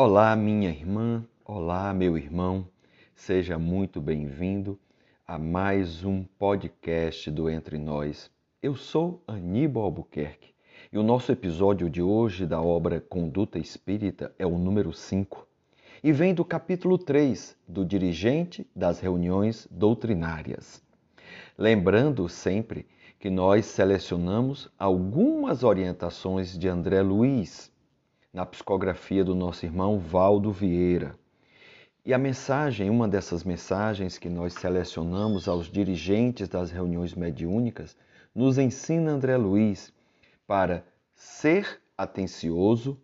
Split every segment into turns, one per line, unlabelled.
Olá, minha irmã, olá, meu irmão, seja muito bem-vindo a mais um podcast do Entre Nós. Eu sou Aníbal Albuquerque e o nosso episódio de hoje da obra Conduta Espírita é o número 5 e vem do capítulo 3 do Dirigente das Reuniões Doutrinárias. Lembrando sempre que nós selecionamos algumas orientações de André Luiz na psicografia do nosso irmão Valdo Vieira. E a mensagem, uma dessas mensagens que nós selecionamos aos dirigentes das reuniões mediúnicas, nos ensina André Luiz para ser atencioso,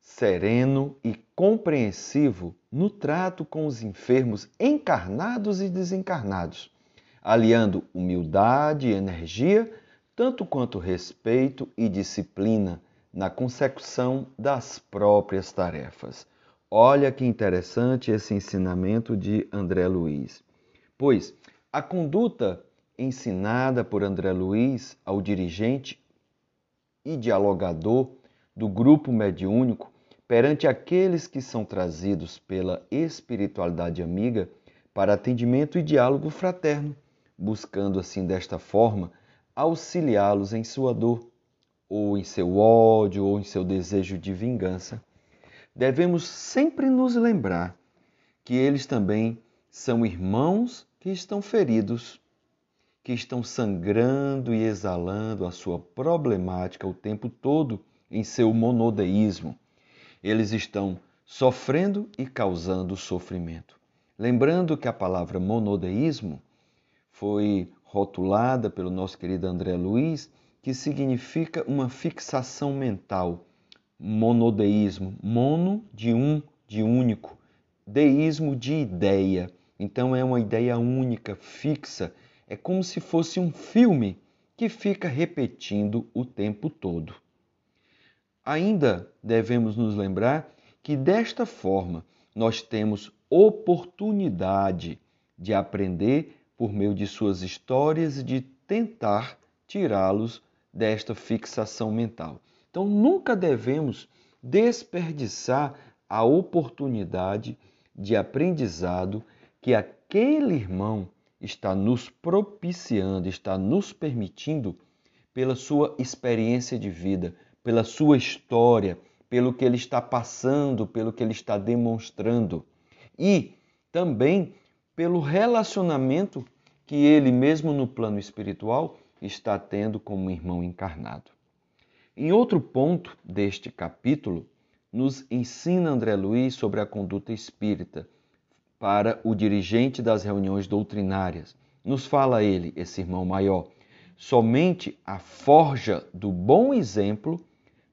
sereno e compreensivo no trato com os enfermos encarnados e desencarnados, aliando humildade e energia, tanto quanto respeito e disciplina na consecução das próprias tarefas. Olha que interessante esse ensinamento de André Luiz. Pois a conduta ensinada por André Luiz ao dirigente e dialogador do grupo mediúnico perante aqueles que são trazidos pela espiritualidade amiga para atendimento e diálogo fraterno, buscando assim desta forma auxiliá-los em sua dor ou em seu ódio, ou em seu desejo de vingança, devemos sempre nos lembrar que eles também são irmãos que estão feridos, que estão sangrando e exalando a sua problemática o tempo todo em seu monodeísmo. Eles estão sofrendo e causando sofrimento. Lembrando que a palavra monodeísmo foi rotulada pelo nosso querido André Luiz que significa uma fixação mental. Monodeísmo, mono de um, de único, deísmo de ideia. Então é uma ideia única, fixa, é como se fosse um filme que fica repetindo o tempo todo. Ainda devemos nos lembrar que desta forma nós temos oportunidade de aprender por meio de suas histórias e de tentar tirá-los desta fixação mental. Então, nunca devemos desperdiçar a oportunidade de aprendizado que aquele irmão está nos propiciando, está nos permitindo pela sua experiência de vida, pela sua história, pelo que ele está passando, pelo que ele está demonstrando e também pelo relacionamento que ele mesmo no plano espiritual está tendo como irmão encarnado. Em outro ponto deste capítulo, nos ensina André Luiz sobre a conduta espírita para o dirigente das reuniões doutrinárias. Nos fala ele, esse irmão maior, somente a forja do bom exemplo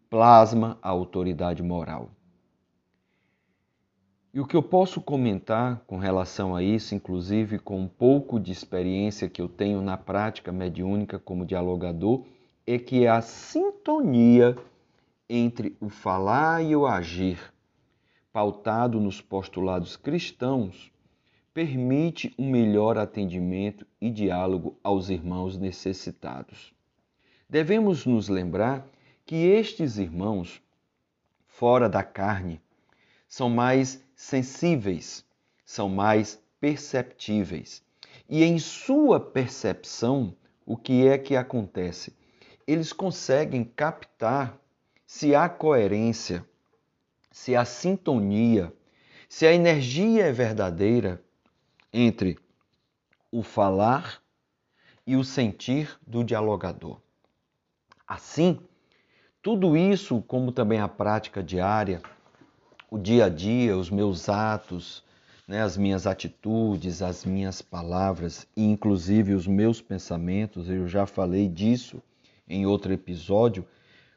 plasma a autoridade moral. E o que eu posso comentar com relação a isso, inclusive com um pouco de experiência que eu tenho na prática mediúnica como dialogador, é que a sintonia entre o falar e o agir, pautado nos postulados cristãos, permite um melhor atendimento e diálogo aos irmãos necessitados. Devemos nos lembrar que estes irmãos, fora da carne, são mais sensíveis, são mais perceptíveis. E em sua percepção, o que é que acontece? Eles conseguem captar se há coerência, se há sintonia, se a energia é verdadeira entre o falar e o sentir do dialogador. Assim, tudo isso, como também a prática diária, o dia a dia, os meus atos, né, as minhas atitudes, as minhas palavras e inclusive os meus pensamentos, eu já falei disso em outro episódio,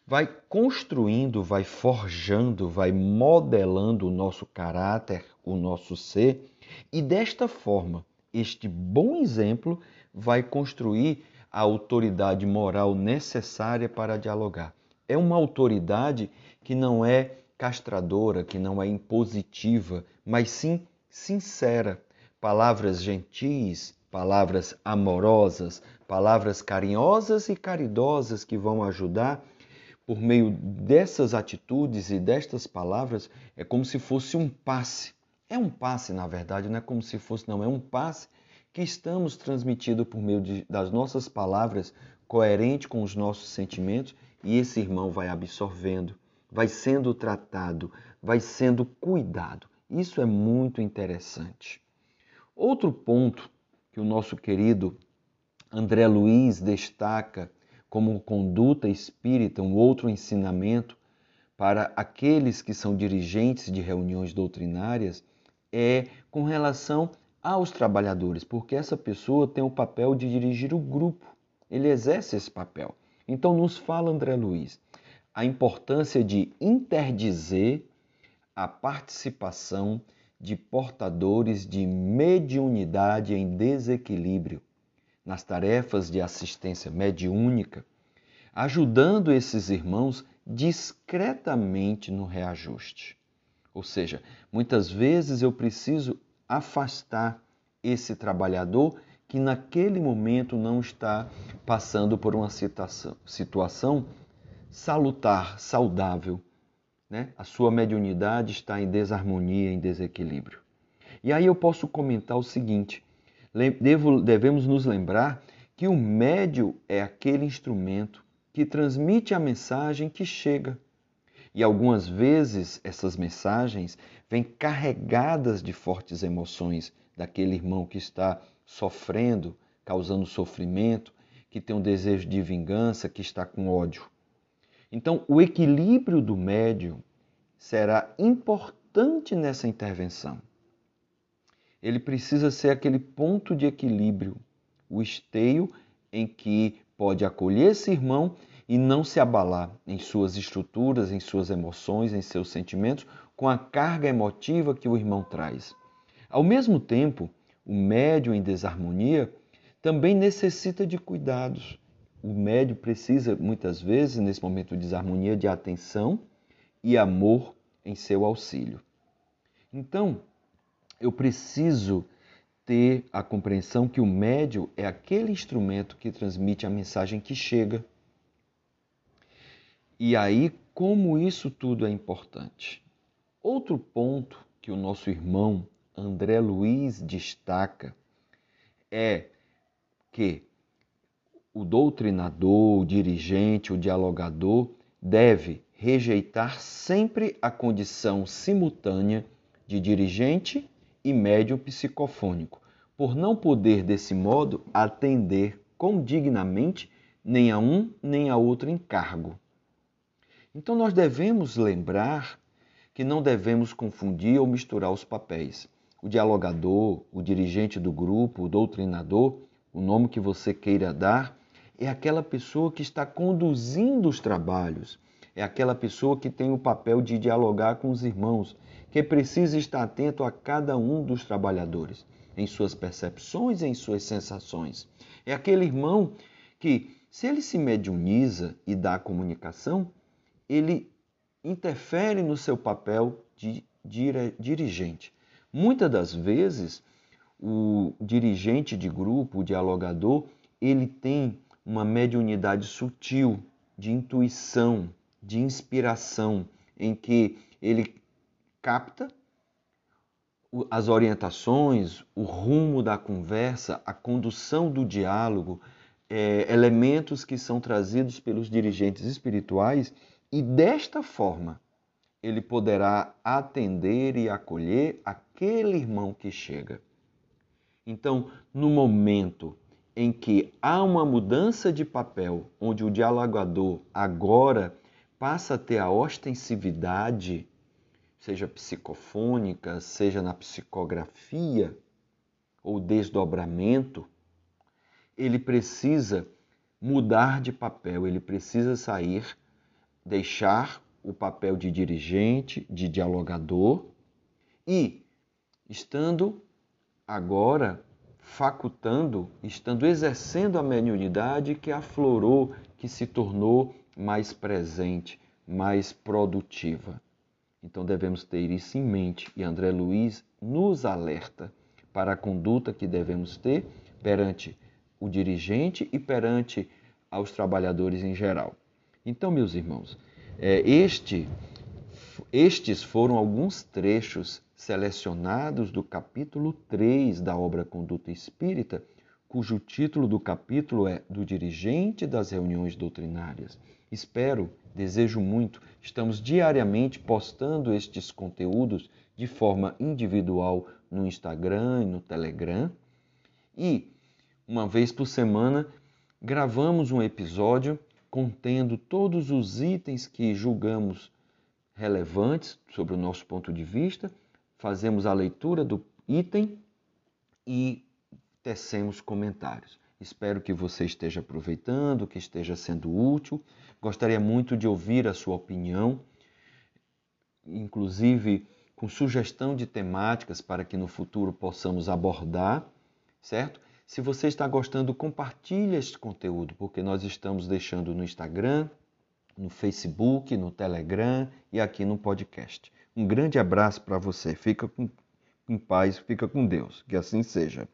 vai construindo, vai forjando, vai modelando o nosso caráter, o nosso ser, e desta forma, este bom exemplo vai construir a autoridade moral necessária para dialogar. É uma autoridade que não é castradora, que não é impositiva, mas sim sincera. Palavras gentis, palavras amorosas, palavras carinhosas e caridosas que vão ajudar por meio dessas atitudes e destas palavras, é como se fosse um passe. É um passe, na verdade, não é como se fosse, não, é um passe que estamos transmitindo por meio de, das nossas palavras, coerente com os nossos sentimentos, e esse irmão vai absorvendo, vai sendo tratado, vai sendo cuidado. Isso é muito interessante. Outro ponto que o nosso querido André Luiz destaca como conduta espírita, um outro ensinamento para aqueles que são dirigentes de reuniões doutrinárias, é com relação aos trabalhadores, porque essa pessoa tem o papel de dirigir o grupo, ele exerce esse papel. Então, nos fala André Luiz a importância de interdizer a participação de portadores de mediunidade em desequilíbrio nas tarefas de assistência mediúnica, ajudando esses irmãos discretamente no reajuste. Ou seja, muitas vezes eu preciso afastar esse trabalhador que naquele momento não está passando por uma situação, salutar, saudável. Né? A sua mediunidade está em desarmonia, em desequilíbrio. E aí eu posso comentar o seguinte: devo, devemos nos lembrar que o médio é aquele instrumento que transmite a mensagem que chega. E algumas vezes essas mensagens vêm carregadas de fortes emoções daquele irmão que está sofrendo, causando sofrimento, que tem um desejo de vingança, que está com ódio. Então, o equilíbrio do médium será importante nessa intervenção. Ele precisa ser aquele ponto de equilíbrio, o esteio em que pode acolher esse irmão e não se abalar em suas estruturas, em suas emoções, em seus sentimentos, com a carga emotiva que o irmão traz. Ao mesmo tempo, o médio em desarmonia também necessita de cuidados. O médio precisa, muitas vezes, nesse momento de desarmonia, de atenção e amor em seu auxílio. Então, eu preciso ter a compreensão que o médio é aquele instrumento que transmite a mensagem que chega. E aí, como isso tudo é importante? Outro ponto que o nosso irmão André Luiz destaca é que o doutrinador, o dirigente, o dialogador deve rejeitar sempre a condição simultânea de dirigente e médium psicofônico, por não poder desse modo atender condignamente nem a um nem a outro encargo. Então nós devemos lembrar que não devemos confundir ou misturar os papéis o dialogador, o dirigente do grupo, o doutrinador, o nome que você queira dar, é aquela pessoa que está conduzindo os trabalhos, é aquela pessoa que tem o papel de dialogar com os irmãos, que precisa estar atento a cada um dos trabalhadores, em suas percepções, em suas sensações. É aquele irmão que, se ele se mediuniza e dá comunicação, ele interfere no seu papel de dirigente. Muitas das vezes, o dirigente de grupo, o dialogador, ele tem uma mediunidade sutil, de intuição, de inspiração, em que ele capta as orientações, o rumo da conversa, a condução do diálogo, é, elementos que são trazidos pelos dirigentes espirituais e desta forma ele poderá atender e acolher aquele irmão que chega. Então, no momento em que há uma mudança de papel, onde o dialogador agora passa a ter a ostensividade, seja psicofônica, seja na psicografia ou desdobramento, ele precisa mudar de papel, ele precisa sair, deixar o papel de dirigente, de dialogador e estando agora facultando, estando exercendo a mediunidade que aflorou, que se tornou mais presente, mais produtiva. Então devemos ter isso em mente e André Luiz nos alerta para a conduta que devemos ter perante o dirigente e perante aos trabalhadores em geral. Então, meus irmãos, é, este, estes foram alguns trechos selecionados do capítulo 3 da obra Conduta Espírita, cujo título do capítulo é Do Dirigente das Reuniões Doutrinárias. Espero, desejo muito, estamos diariamente postando estes conteúdos de forma individual no Instagram e no Telegram. E, uma vez por semana, gravamos um episódio contendo todos os itens que julgamos relevantes sobre o nosso ponto de vista, fazemos a leitura do item e tecemos comentários. Espero que você esteja aproveitando, que esteja sendo útil. Gostaria muito de ouvir a sua opinião, inclusive com sugestão de temáticas para que no futuro possamos abordar, certo? Se você está gostando, compartilhe este conteúdo, porque nós estamos deixando no Instagram, no Facebook, no Telegram e aqui no podcast. Um grande abraço para você. Fica com, em paz, fica com Deus. Que assim seja.